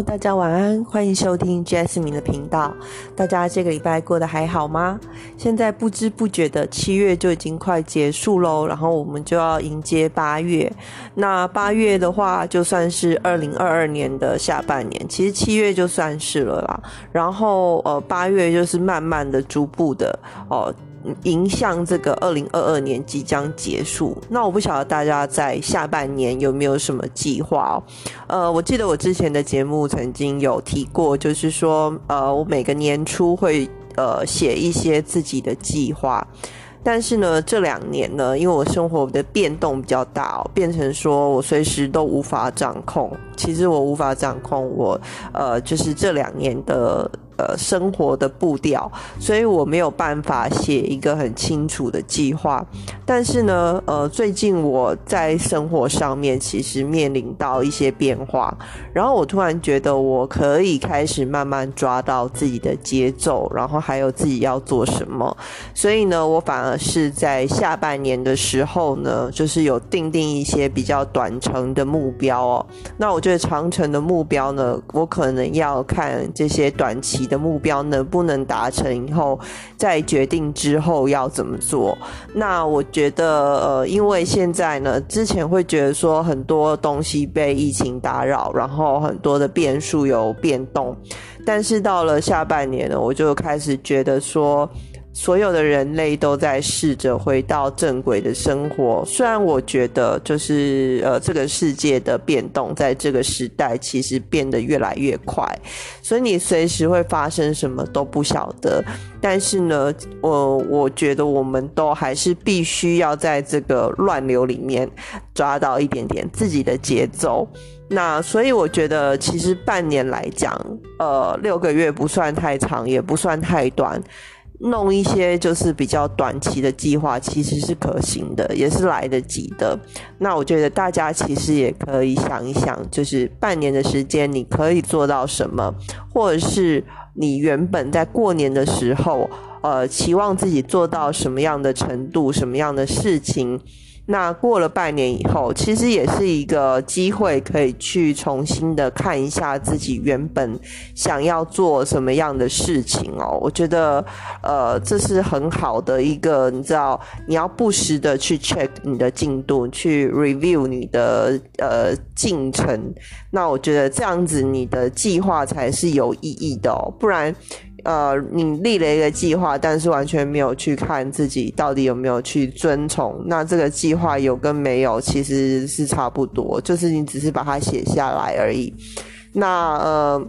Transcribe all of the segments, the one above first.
大家晚安，欢迎收听 Jasmine 的频道。大家这个礼拜过得还好吗？现在不知不觉的七月就已经快结束喽，然后我们就要迎接八月。那八月的话，就算是二零二二年的下半年，其实七月就算是了啦。然后呃，八月就是慢慢的、逐步的哦。迎向这个二零二二年即将结束，那我不晓得大家在下半年有没有什么计划哦？呃，我记得我之前的节目曾经有提过，就是说，呃，我每个年初会呃写一些自己的计划，但是呢，这两年呢，因为我生活的变动比较大，变成说我随时都无法掌控。其实我无法掌控我呃，就是这两年的。呃，生活的步调，所以我没有办法写一个很清楚的计划。但是呢，呃，最近我在生活上面其实面临到一些变化，然后我突然觉得我可以开始慢慢抓到自己的节奏，然后还有自己要做什么。所以呢，我反而是在下半年的时候呢，就是有定定一些比较短程的目标哦。那我觉得长程的目标呢，我可能要看这些短期。你的目标能不能达成？以后再决定之后要怎么做。那我觉得，呃，因为现在呢，之前会觉得说很多东西被疫情打扰，然后很多的变数有变动，但是到了下半年呢，我就开始觉得说。所有的人类都在试着回到正轨的生活。虽然我觉得，就是呃，这个世界的变动，在这个时代其实变得越来越快，所以你随时会发生什么都不晓得。但是呢，我我觉得我们都还是必须要在这个乱流里面抓到一点点自己的节奏。那所以我觉得，其实半年来讲，呃，六个月不算太长，也不算太短。弄一些就是比较短期的计划，其实是可行的，也是来得及的。那我觉得大家其实也可以想一想，就是半年的时间你可以做到什么，或者是你原本在过年的时候，呃，期望自己做到什么样的程度，什么样的事情。那过了半年以后，其实也是一个机会，可以去重新的看一下自己原本想要做什么样的事情哦。我觉得，呃，这是很好的一个，你知道，你要不时的去 check 你的进度，去 review 你的呃进程。那我觉得这样子，你的计划才是有意义的哦，不然。呃，你立了一个计划，但是完全没有去看自己到底有没有去遵从。那这个计划有跟没有其实是差不多，就是你只是把它写下来而已。那呃，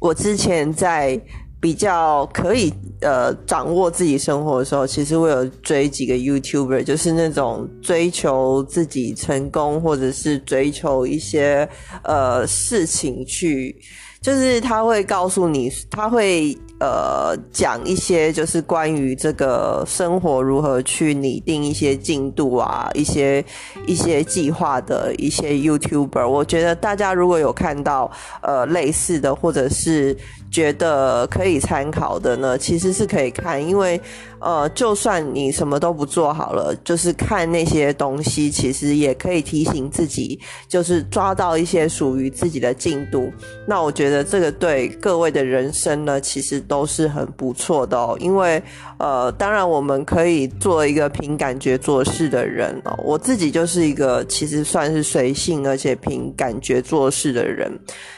我之前在比较可以呃掌握自己生活的时候，其实我有追几个 YouTuber，就是那种追求自己成功或者是追求一些呃事情去。就是他会告诉你，他会呃讲一些就是关于这个生活如何去拟定一些进度啊，一些一些计划的一些 YouTuber。我觉得大家如果有看到呃类似的，或者是觉得可以参考的呢，其实是可以看，因为。呃，就算你什么都不做好了，就是看那些东西，其实也可以提醒自己，就是抓到一些属于自己的进度。那我觉得这个对各位的人生呢，其实都是很不错的哦。因为呃，当然我们可以做一个凭感觉做事的人哦。我自己就是一个其实算是随性而且凭感觉做事的人，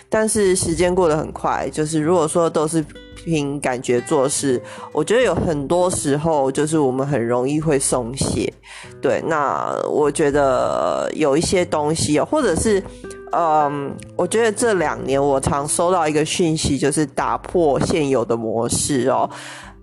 但是时间过得很快，就是如果说都是。凭感觉做事，我觉得有很多时候就是我们很容易会松懈。对，那我觉得有一些东西，或者是，嗯，我觉得这两年我常收到一个讯息，就是打破现有的模式哦，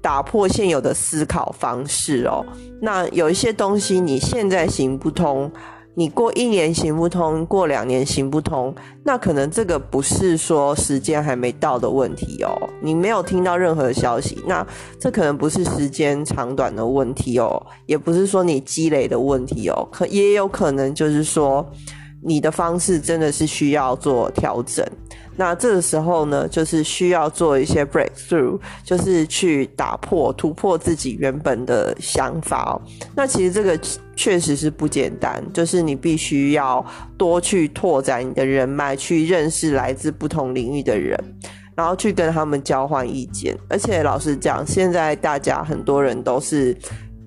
打破现有的思考方式哦。那有一些东西你现在行不通。你过一年行不通，过两年行不通，那可能这个不是说时间还没到的问题哦。你没有听到任何消息，那这可能不是时间长短的问题哦，也不是说你积累的问题哦，可也有可能就是说你的方式真的是需要做调整。那这个时候呢，就是需要做一些 breakthrough，就是去打破、突破自己原本的想法。那其实这个确实是不简单，就是你必须要多去拓展你的人脉，去认识来自不同领域的人。然后去跟他们交换意见，而且老实讲，现在大家很多人都是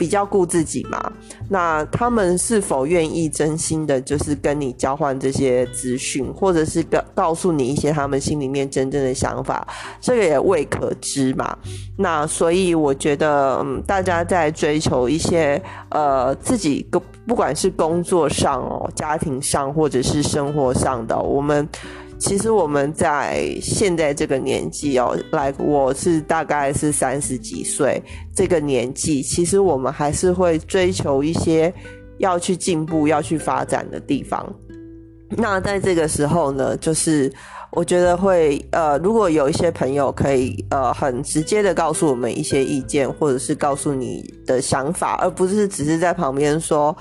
比较顾自己嘛。那他们是否愿意真心的，就是跟你交换这些资讯，或者是告告诉你一些他们心里面真正的想法，这个也未可知嘛。那所以我觉得，嗯，大家在追求一些呃自己，不管是工作上哦、家庭上，或者是生活上的，我们。其实我们在现在这个年纪哦，来我是大概是三十几岁这个年纪，其实我们还是会追求一些要去进步、要去发展的地方。那在这个时候呢，就是我觉得会呃，如果有一些朋友可以呃很直接的告诉我们一些意见，或者是告诉你的想法，而不是只是在旁边说。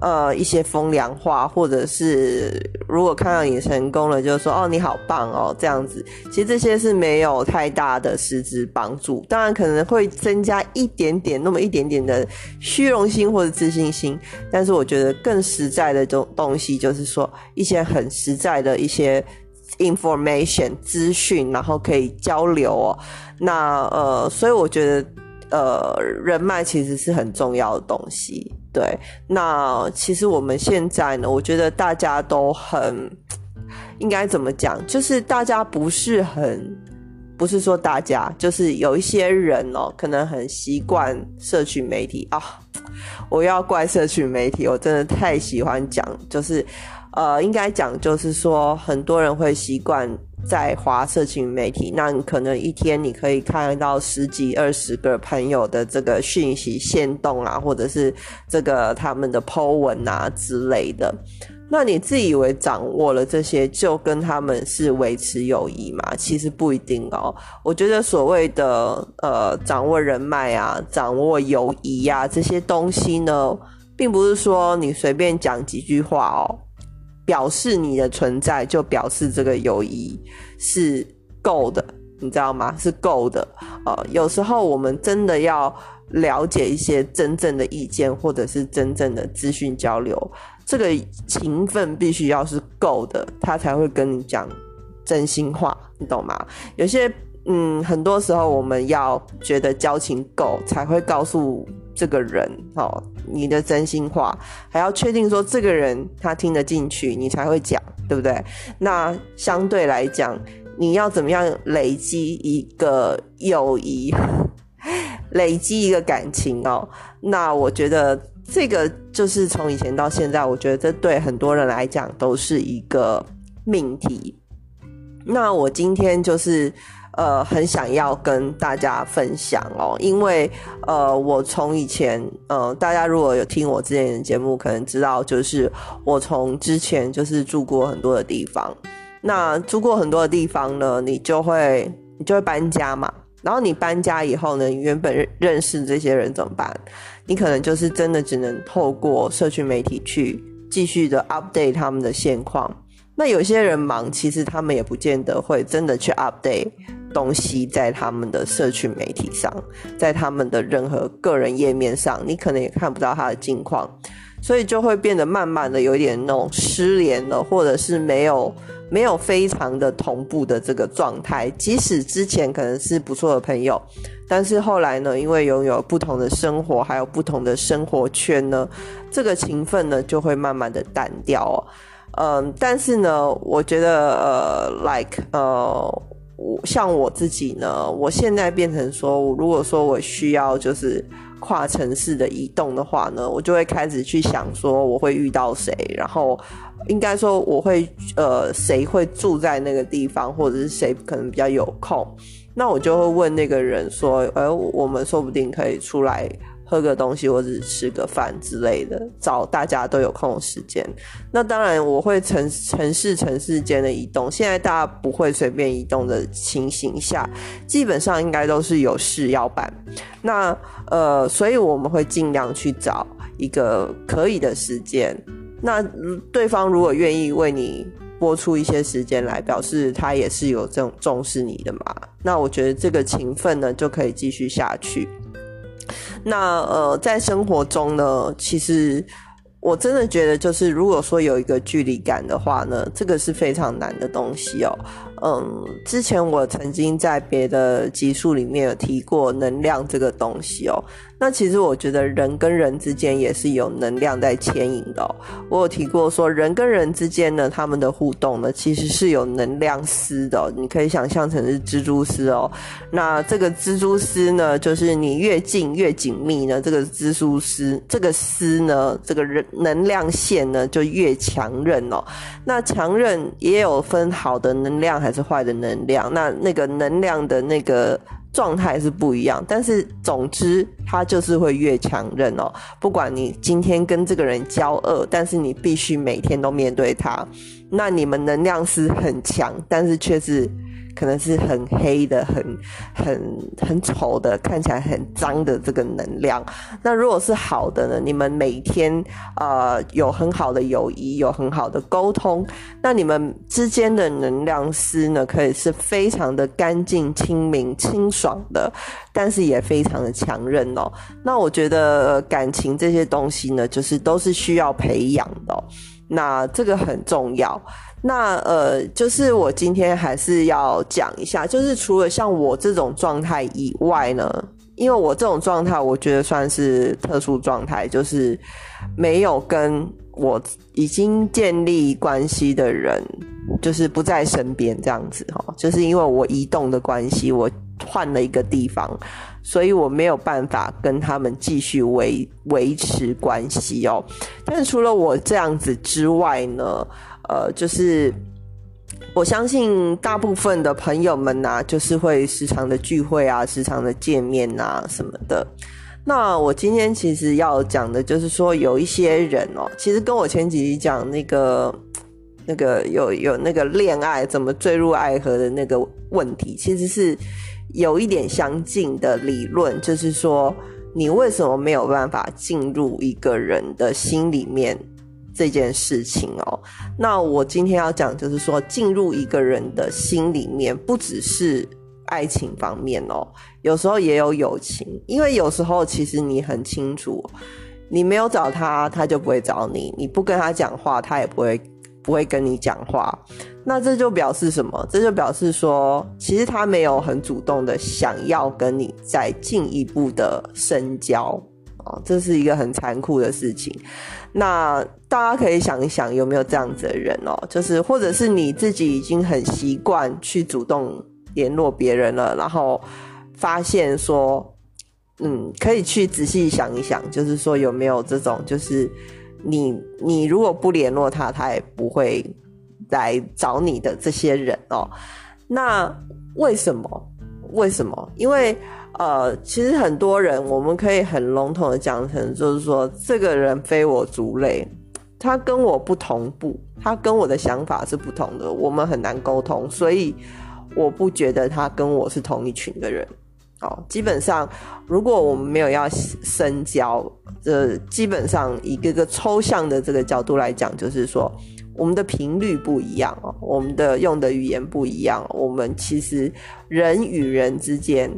呃，一些风凉话，或者是如果看到你成功了，就说哦你好棒哦这样子，其实这些是没有太大的实质帮助。当然可能会增加一点点，那么一点点的虚荣心或者自信心，但是我觉得更实在的东东西，就是说一些很实在的一些 information 资讯，然后可以交流哦。那呃，所以我觉得呃，人脉其实是很重要的东西。对，那其实我们现在呢，我觉得大家都很应该怎么讲，就是大家不是很，不是说大家，就是有一些人哦，可能很习惯社群媒体啊。我要怪社群媒体，我真的太喜欢讲，就是呃，应该讲就是说，很多人会习惯。在华社群媒体，那你可能一天你可以看到十几二十个朋友的这个讯息线动啊，或者是这个他们的 po 文啊之类的。那你自以为掌握了这些，就跟他们是维持友谊吗？其实不一定哦。我觉得所谓的呃掌握人脉啊，掌握友谊呀这些东西呢，并不是说你随便讲几句话哦。表示你的存在，就表示这个友谊是够的，你知道吗？是够的。呃，有时候我们真的要了解一些真正的意见，或者是真正的资讯交流，这个情分必须要是够的，他才会跟你讲真心话，你懂吗？有些。嗯，很多时候我们要觉得交情够，才会告诉这个人哦你的真心话，还要确定说这个人他听得进去，你才会讲，对不对？那相对来讲，你要怎么样累积一个友谊，累积一个感情哦？那我觉得这个就是从以前到现在，我觉得这对很多人来讲都是一个命题。那我今天就是。呃，很想要跟大家分享哦，因为呃，我从以前呃，大家如果有听我之前的节目，可能知道，就是我从之前就是住过很多的地方。那住过很多的地方呢，你就会你就会搬家嘛。然后你搬家以后呢，原本认识这些人怎么办？你可能就是真的只能透过社区媒体去继续的 update 他们的现况。那有些人忙，其实他们也不见得会真的去 update。东西在他们的社群媒体上，在他们的任何个人页面上，你可能也看不到他的近况，所以就会变得慢慢的有点那种失联了，或者是没有没有非常的同步的这个状态。即使之前可能是不错的朋友，但是后来呢，因为拥有不同的生活，还有不同的生活圈呢，这个情分呢就会慢慢的淡掉。嗯，但是呢，我觉得呃，like 呃。我像我自己呢，我现在变成说，如果说我需要就是跨城市的移动的话呢，我就会开始去想说我会遇到谁，然后应该说我会呃谁会住在那个地方，或者是谁可能比较有空，那我就会问那个人说，呃，我们说不定可以出来。喝个东西或者吃个饭之类的，找大家都有空的时间。那当然，我会城城市城市间的移动。现在大家不会随便移动的情形下，基本上应该都是有事要办。那呃，所以我们会尽量去找一个可以的时间。那对方如果愿意为你播出一些时间来，表示他也是有这种重视你的嘛。那我觉得这个情分呢，就可以继续下去。那呃，在生活中呢，其实我真的觉得，就是如果说有一个距离感的话呢，这个是非常难的东西哦。嗯，之前我曾经在别的集数里面有提过能量这个东西哦。那其实我觉得人跟人之间也是有能量在牵引的。我有提过说，人跟人之间呢，他们的互动呢，其实是有能量丝的。你可以想象成是蜘蛛丝哦。那这个蜘蛛丝呢，就是你越近越紧密呢，这个蜘蛛丝这个丝呢，这个人能量线呢就越强韧哦。那强韧也有分好的能量还是坏的能量，那那个能量的那个。状态是不一样，但是总之，他就是会越强韧哦。不管你今天跟这个人交恶，但是你必须每天都面对他，那你们能量是很强，但是却是。可能是很黑的、很很很丑的、看起来很脏的这个能量。那如果是好的呢？你们每天呃有很好的友谊，有很好的沟通，那你们之间的能量丝呢，可以是非常的干净、清明、清爽的，但是也非常的强韧哦。那我觉得感情这些东西呢，就是都是需要培养的，那这个很重要。那呃，就是我今天还是要讲一下，就是除了像我这种状态以外呢，因为我这种状态，我觉得算是特殊状态，就是没有跟我已经建立关系的人，就是不在身边这样子哈，就是因为我移动的关系，我换了一个地方，所以我没有办法跟他们继续维维持关系哦。但除了我这样子之外呢？呃，就是我相信大部分的朋友们呐，就是会时常的聚会啊，时常的见面啊什么的。那我今天其实要讲的，就是说有一些人哦，其实跟我前几集讲那个那个有有那个恋爱怎么坠入爱河的那个问题，其实是有一点相近的理论，就是说你为什么没有办法进入一个人的心里面？这件事情哦，那我今天要讲就是说，进入一个人的心里面，不只是爱情方面哦，有时候也有友情，因为有时候其实你很清楚，你没有找他，他就不会找你；你不跟他讲话，他也不会不会跟你讲话。那这就表示什么？这就表示说，其实他没有很主动的想要跟你再进一步的深交。这是一个很残酷的事情。那大家可以想一想，有没有这样子的人哦？就是，或者是你自己已经很习惯去主动联络别人了，然后发现说，嗯，可以去仔细想一想，就是说有没有这种，就是你你如果不联络他，他也不会来找你的这些人哦。那为什么？为什么？因为。呃，其实很多人，我们可以很笼统的讲成，就是说，这个人非我族类，他跟我不同步，他跟我的想法是不同的，我们很难沟通，所以我不觉得他跟我是同一群的人。哦，基本上，如果我们没有要深交，这基本上一个个抽象的这个角度来讲，就是说，我们的频率不一样哦，我们的用的语言不一样，我们其实人与人之间。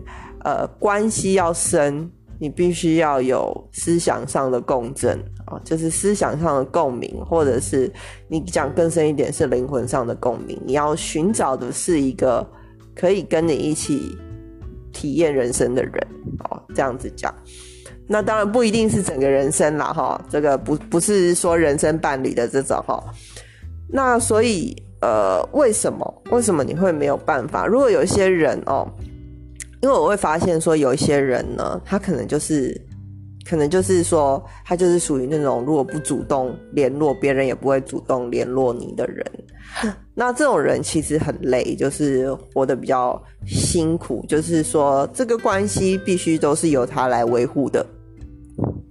呃，关系要深，你必须要有思想上的共振啊，就是思想上的共鸣，或者是你讲更深一点是灵魂上的共鸣。你要寻找的是一个可以跟你一起体验人生的人哦，这样子讲。那当然不一定是整个人生啦，哈，这个不不是说人生伴侣的这种哈。那所以呃，为什么为什么你会没有办法？如果有一些人哦。因为我会发现说，有一些人呢，他可能就是，可能就是说，他就是属于那种如果不主动联络别人，也不会主动联络你的人。那这种人其实很累，就是活得比较辛苦。就是说，这个关系必须都是由他来维护的。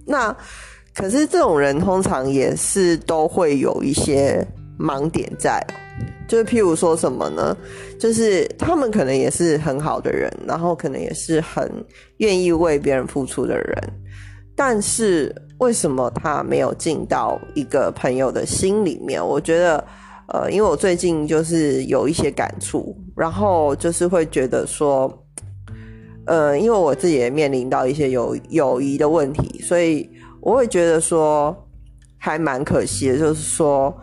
那可是这种人通常也是都会有一些盲点在。就是譬如说什么呢？就是他们可能也是很好的人，然后可能也是很愿意为别人付出的人，但是为什么他没有进到一个朋友的心里面？我觉得，呃，因为我最近就是有一些感触，然后就是会觉得说，呃，因为我自己也面临到一些友友谊的问题，所以我会觉得说还蛮可惜的，就是说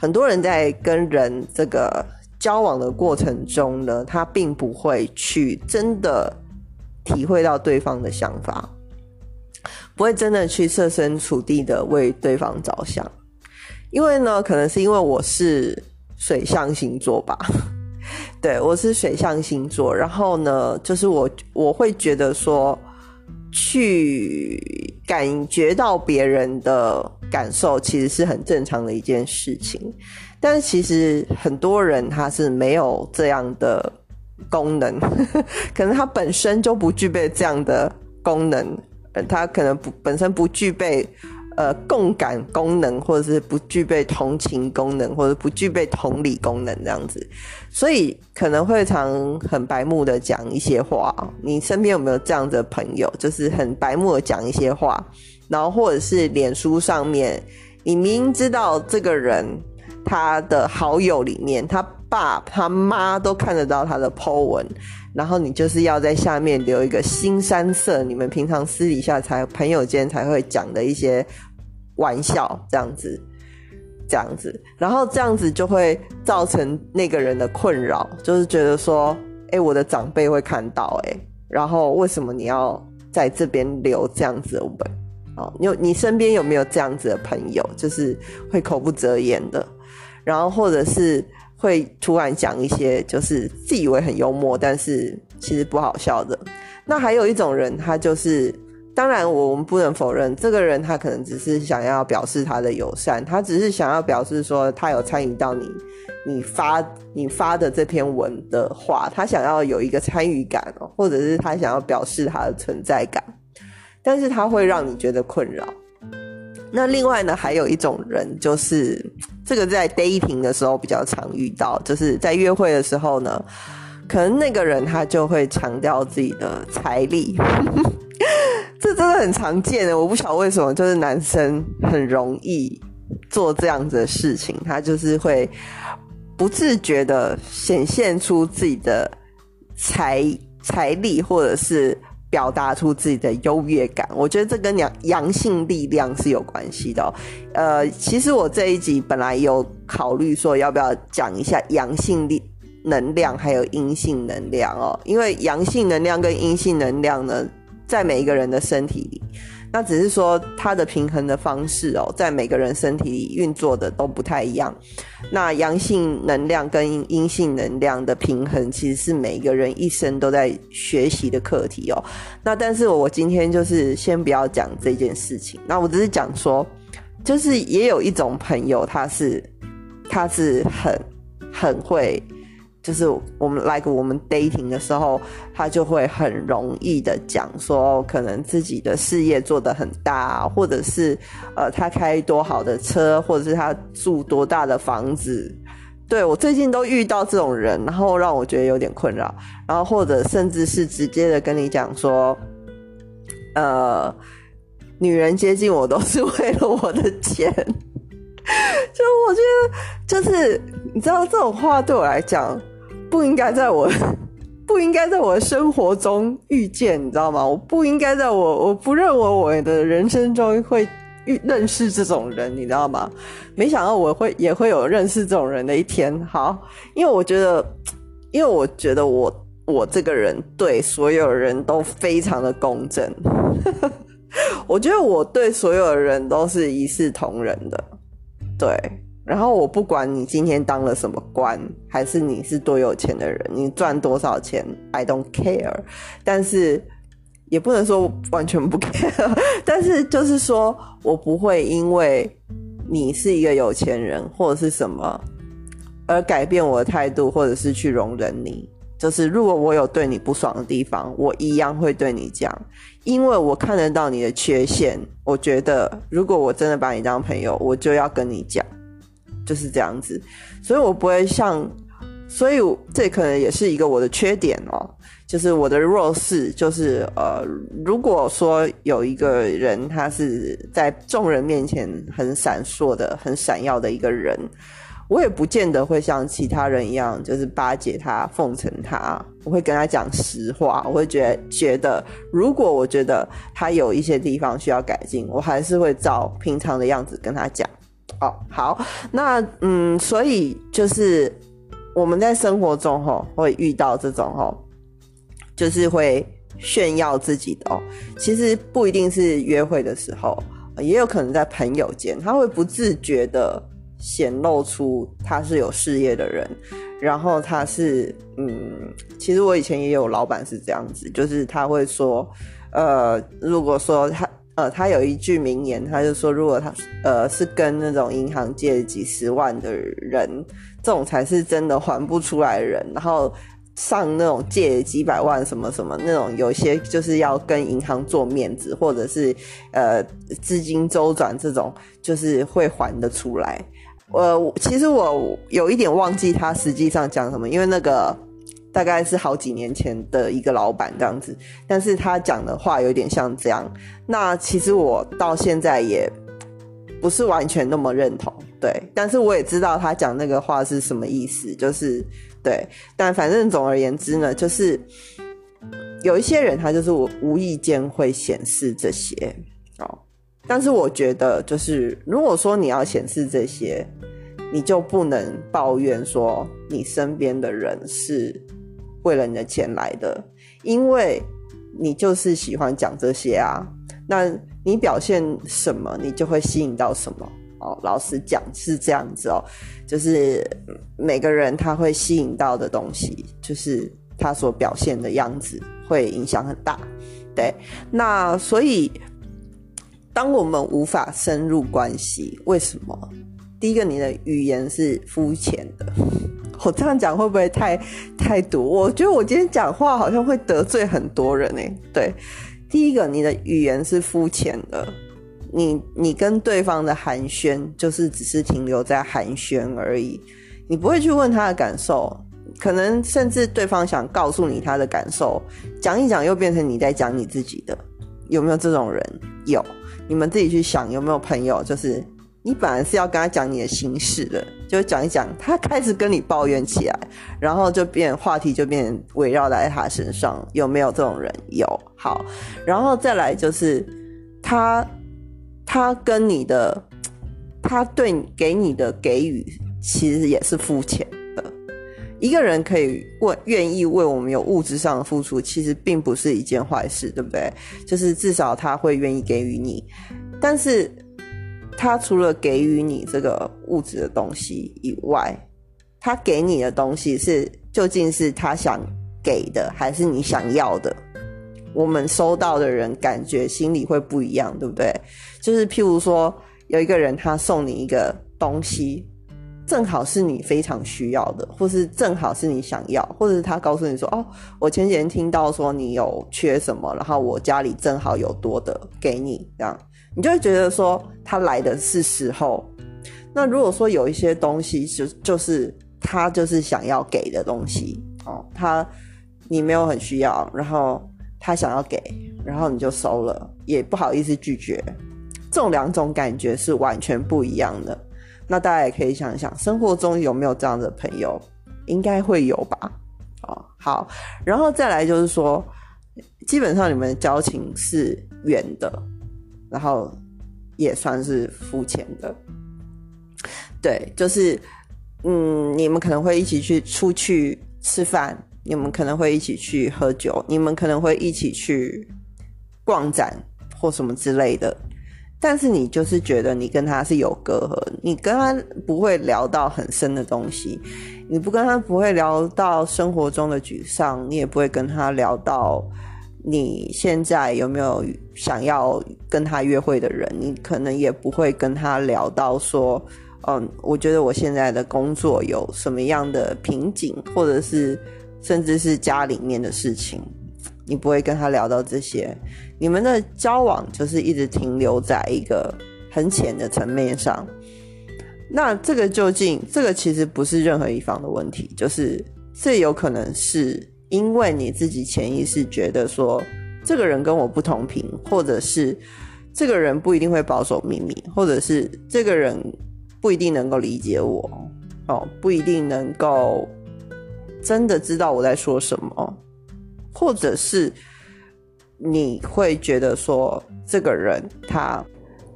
很多人在跟人这个交往的过程中呢，他并不会去真的体会到对方的想法，不会真的去设身处地的为对方着想。因为呢，可能是因为我是水象星座吧，对我是水象星座，然后呢，就是我我会觉得说，去感觉到别人的感受，其实是很正常的一件事情。但是其实很多人他是没有这样的功能，可能他本身就不具备这样的功能，他可能不本身不具备。呃，共感功能，或者是不具备同情功能，或者不具备同理功能这样子，所以可能会常很白目的讲一些话。你身边有没有这样的朋友，就是很白目的讲一些话，然后或者是脸书上面，你明知道这个人他的好友里面，他爸他妈都看得到他的 po 文，然后你就是要在下面留一个新山色，你们平常私底下才朋友间才会讲的一些。玩笑这样子，这样子，然后这样子就会造成那个人的困扰，就是觉得说，哎，我的长辈会看到，哎，然后为什么你要在这边留这样子的文？哦，你你身边有没有这样子的朋友，就是会口不择言的，然后或者是会突然讲一些就是自以为很幽默，但是其实不好笑的。那还有一种人，他就是。当然，我们不能否认，这个人他可能只是想要表示他的友善，他只是想要表示说他有参与到你你发你发的这篇文的话，他想要有一个参与感哦，或者是他想要表示他的存在感，但是他会让你觉得困扰。那另外呢，还有一种人，就是这个在 dating 的时候比较常遇到，就是在约会的时候呢，可能那个人他就会强调自己的财力。这真的很常见的，我不晓得为什么，就是男生很容易做这样子的事情，他就是会不自觉的显现出自己的财财力，或者是表达出自己的优越感。我觉得这跟阳阳性力量是有关系的。呃，其实我这一集本来有考虑说要不要讲一下阳性力能量还有阴性能量哦，因为阳性能量跟阴性能量呢。在每一个人的身体里，那只是说它的平衡的方式哦，在每个人身体里运作的都不太一样。那阳性能量跟阴性能量的平衡，其实是每一个人一生都在学习的课题哦。那但是我今天就是先不要讲这件事情，那我只是讲说，就是也有一种朋友，他是他是很很会。就是我们 like 我们 dating 的时候，他就会很容易的讲说，可能自己的事业做得很大，或者是呃他开多好的车，或者是他住多大的房子。对我最近都遇到这种人，然后让我觉得有点困扰。然后或者甚至是直接的跟你讲说，呃，女人接近我都是为了我的钱。就我觉得，就是你知道这种话对我来讲。不应该在我 不应该在我的生活中遇见，你知道吗？我不应该在我我不认为我的人生中会遇认识这种人，你知道吗？没想到我会也会有认识这种人的一天。好，因为我觉得，因为我觉得我我这个人对所有人都非常的公正。我觉得我对所有人都是一视同仁的，对。然后我不管你今天当了什么官，还是你是多有钱的人，你赚多少钱，I don't care。但是也不能说完全不 care，但是就是说我不会因为你是一个有钱人或者是什么而改变我的态度，或者是去容忍你。就是如果我有对你不爽的地方，我一样会对你讲，因为我看得到你的缺陷。我觉得如果我真的把你当朋友，我就要跟你讲。就是这样子，所以我不会像，所以这可能也是一个我的缺点哦。就是我的弱势，就是呃，如果说有一个人他是在众人面前很闪烁的、很闪耀的一个人，我也不见得会像其他人一样，就是巴结他、奉承他。我会跟他讲实话，我会觉得觉得，如果我觉得他有一些地方需要改进，我还是会照平常的样子跟他讲。哦，好，那嗯，所以就是我们在生活中哈会遇到这种哈，就是会炫耀自己的哦。其实不一定是约会的时候，也有可能在朋友间，他会不自觉的显露出他是有事业的人，然后他是嗯，其实我以前也有老板是这样子，就是他会说，呃，如果说他。呃，他有一句名言，他就说，如果他呃是跟那种银行借几十万的人，这种才是真的还不出来人。然后上那种借几百万什么什么那种，有些就是要跟银行做面子，或者是呃资金周转这种，就是会还得出来。呃，其实我有一点忘记他实际上讲什么，因为那个。大概是好几年前的一个老板这样子，但是他讲的话有点像这样。那其实我到现在也不是完全那么认同，对。但是我也知道他讲那个话是什么意思，就是对。但反正总而言之呢，就是有一些人他就是我无意间会显示这些哦。但是我觉得，就是如果说你要显示这些，你就不能抱怨说你身边的人是。为了你的钱来的，因为你就是喜欢讲这些啊。那你表现什么，你就会吸引到什么哦。老实讲是这样子哦，就是每个人他会吸引到的东西，就是他所表现的样子会影响很大。对，那所以当我们无法深入关系，为什么？第一个，你的语言是肤浅的。我这样讲会不会太太毒？我觉得我今天讲话好像会得罪很多人呢。对，第一个，你的语言是肤浅的，你你跟对方的寒暄就是只是停留在寒暄而已，你不会去问他的感受，可能甚至对方想告诉你他的感受，讲一讲又变成你在讲你自己的，有没有这种人？有，你们自己去想有没有朋友就是。你本来是要跟他讲你的心事的，就讲一讲，他开始跟你抱怨起来，然后就变话题就变围绕在他身上，有没有这种人？有，好，然后再来就是他，他跟你的，他对给你的给予其实也是肤浅的。一个人可以为愿意为我们有物质上的付出，其实并不是一件坏事，对不对？就是至少他会愿意给予你，但是。他除了给予你这个物质的东西以外，他给你的东西是究竟是他想给的，还是你想要的？我们收到的人感觉心里会不一样，对不对？就是譬如说，有一个人他送你一个东西，正好是你非常需要的，或是正好是你想要，或者是他告诉你说：“哦，我前几天听到说你有缺什么，然后我家里正好有多的给你，这样。”你就会觉得说他来的是时候。那如果说有一些东西就就是他就是想要给的东西哦，他你没有很需要，然后他想要给，然后你就收了，也不好意思拒绝。这种两种感觉是完全不一样的。那大家也可以想一想，生活中有没有这样的朋友？应该会有吧。哦，好，然后再来就是说，基本上你们的交情是远的。然后也算是肤浅的，对，就是，嗯，你们可能会一起去出去吃饭，你们可能会一起去喝酒，你们可能会一起去逛展或什么之类的，但是你就是觉得你跟他是有隔阂，你跟他不会聊到很深的东西，你不跟他不会聊到生活中的沮丧，你也不会跟他聊到。你现在有没有想要跟他约会的人？你可能也不会跟他聊到说，嗯，我觉得我现在的工作有什么样的瓶颈，或者是甚至是家里面的事情，你不会跟他聊到这些。你们的交往就是一直停留在一个很浅的层面上。那这个究竟，这个其实不是任何一方的问题，就是这有可能是。因为你自己潜意识觉得说，这个人跟我不同频，或者是这个人不一定会保守秘密，或者是这个人不一定能够理解我，哦，不一定能够真的知道我在说什么，或者是你会觉得说这个人他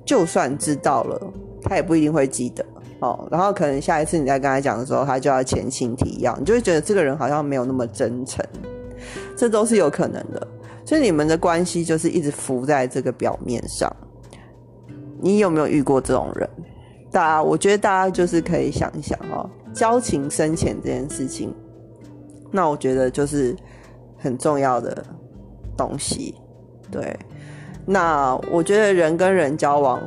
就算知道了，他也不一定会记得哦。然后可能下一次你在跟他讲的时候，他就要前情提要，你就会觉得这个人好像没有那么真诚，这都是有可能的。所以你们的关系就是一直浮在这个表面上。你有没有遇过这种人？大家，我觉得大家就是可以想一想哦，交情深浅这件事情，那我觉得就是很重要的东西。对，那我觉得人跟人交往，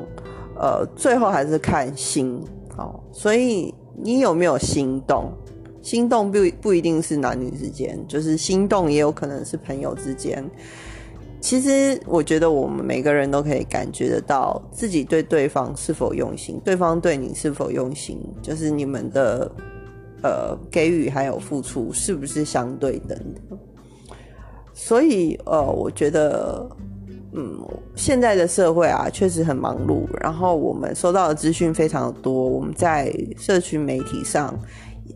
呃，最后还是看心哦。所以你有没有心动？心动不不一定是男女之间，就是心动也有可能是朋友之间。其实我觉得我们每个人都可以感觉得到自己对对方是否用心，对方对你是否用心，就是你们的呃给予还有付出是不是相对等的。所以呃，我觉得嗯，现在的社会啊确实很忙碌，然后我们收到的资讯非常的多，我们在社群媒体上。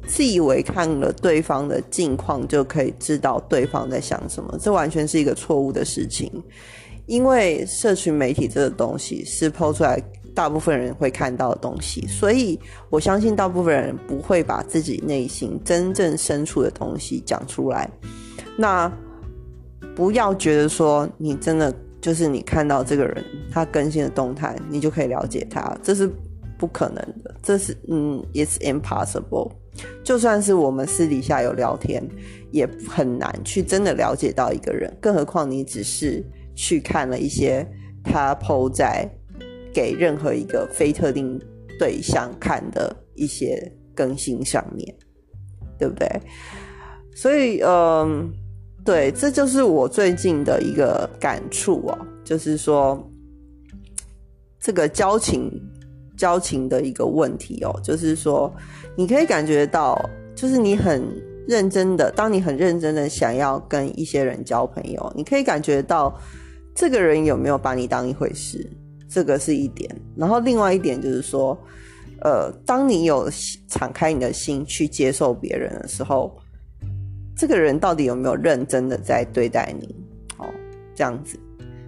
自以为看了对方的近况就可以知道对方在想什么，这完全是一个错误的事情。因为社群媒体这个东西是抛出来大部分人会看到的东西，所以我相信大部分人不会把自己内心真正深处的东西讲出来。那不要觉得说你真的就是你看到这个人他更新的动态，你就可以了解他，这是不可能的。这是嗯，it's impossible。就算是我们私底下有聊天，也很难去真的了解到一个人。更何况你只是去看了一些他 PO 在给任何一个非特定对象看的一些更新上面，对不对？所以，嗯，对，这就是我最近的一个感触哦，就是说这个交情交情的一个问题哦，就是说。你可以感觉到，就是你很认真的，当你很认真的想要跟一些人交朋友，你可以感觉到这个人有没有把你当一回事，这个是一点。然后另外一点就是说，呃，当你有敞开你的心去接受别人的时候，这个人到底有没有认真的在对待你？哦，这样子。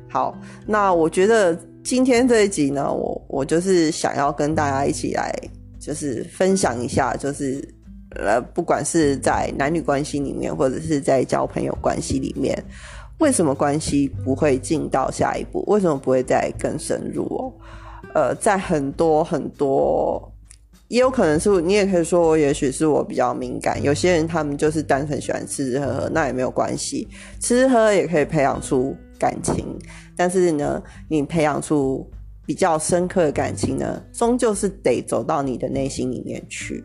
好，那我觉得今天这一集呢，我我就是想要跟大家一起来。就是分享一下，就是呃，不管是在男女关系里面，或者是在交朋友关系里面，为什么关系不会进到下一步？为什么不会再更深入哦？呃，在很多很多，也有可能是你也可以说我，也许是我比较敏感。有些人他们就是单纯喜欢吃吃喝喝，那也没有关系，吃吃喝喝也可以培养出感情。但是呢，你培养出。比较深刻的感情呢，终究是得走到你的内心里面去。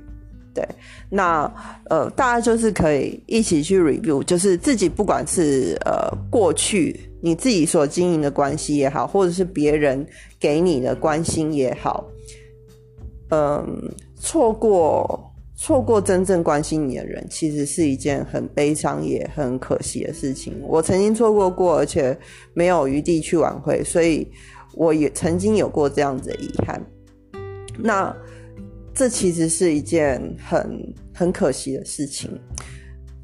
对，那呃，大家就是可以一起去 review，就是自己不管是呃过去你自己所经营的关系也好，或者是别人给你的关心也好，嗯，错过错过真正关心你的人，其实是一件很悲伤也很可惜的事情。我曾经错过过，而且没有余地去挽回，所以。我也曾经有过这样子的遗憾，那这其实是一件很很可惜的事情，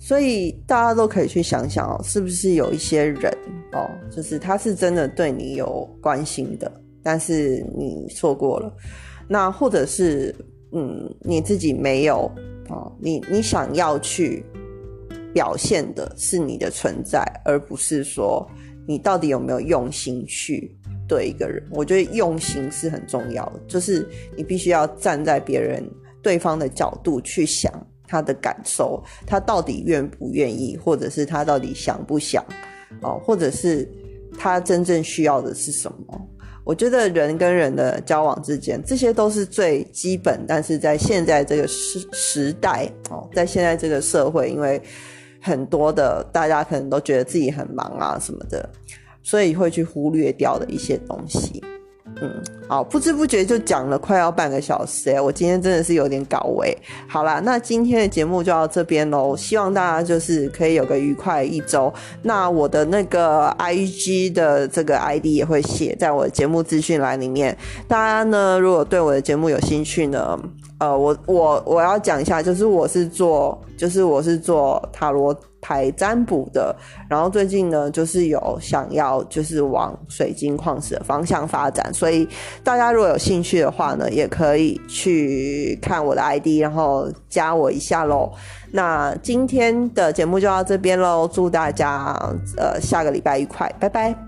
所以大家都可以去想想哦，是不是有一些人哦，就是他是真的对你有关心的，但是你错过了，那或者是嗯你自己没有哦，你你想要去表现的是你的存在，而不是说你到底有没有用心去。对一个人，我觉得用心是很重要的，就是你必须要站在别人、对方的角度去想他的感受，他到底愿不愿意，或者是他到底想不想，哦，或者是他真正需要的是什么？我觉得人跟人的交往之间，这些都是最基本，但是在现在这个时时代，哦，在现在这个社会，因为很多的大家可能都觉得自己很忙啊什么的。所以会去忽略掉的一些东西，嗯，好，不知不觉就讲了快要半个小时哎，我今天真的是有点搞味。好啦，那今天的节目就到这边喽，希望大家就是可以有个愉快一周。那我的那个 I G 的这个 I D 也会写在我的节目资讯栏里面，大家呢如果对我的节目有兴趣呢。呃，我我我要讲一下，就是我是做，就是我是做塔罗台占卜的，然后最近呢，就是有想要就是往水晶矿石的方向发展，所以大家如果有兴趣的话呢，也可以去看我的 ID，然后加我一下喽。那今天的节目就到这边喽，祝大家呃下个礼拜愉快，拜拜。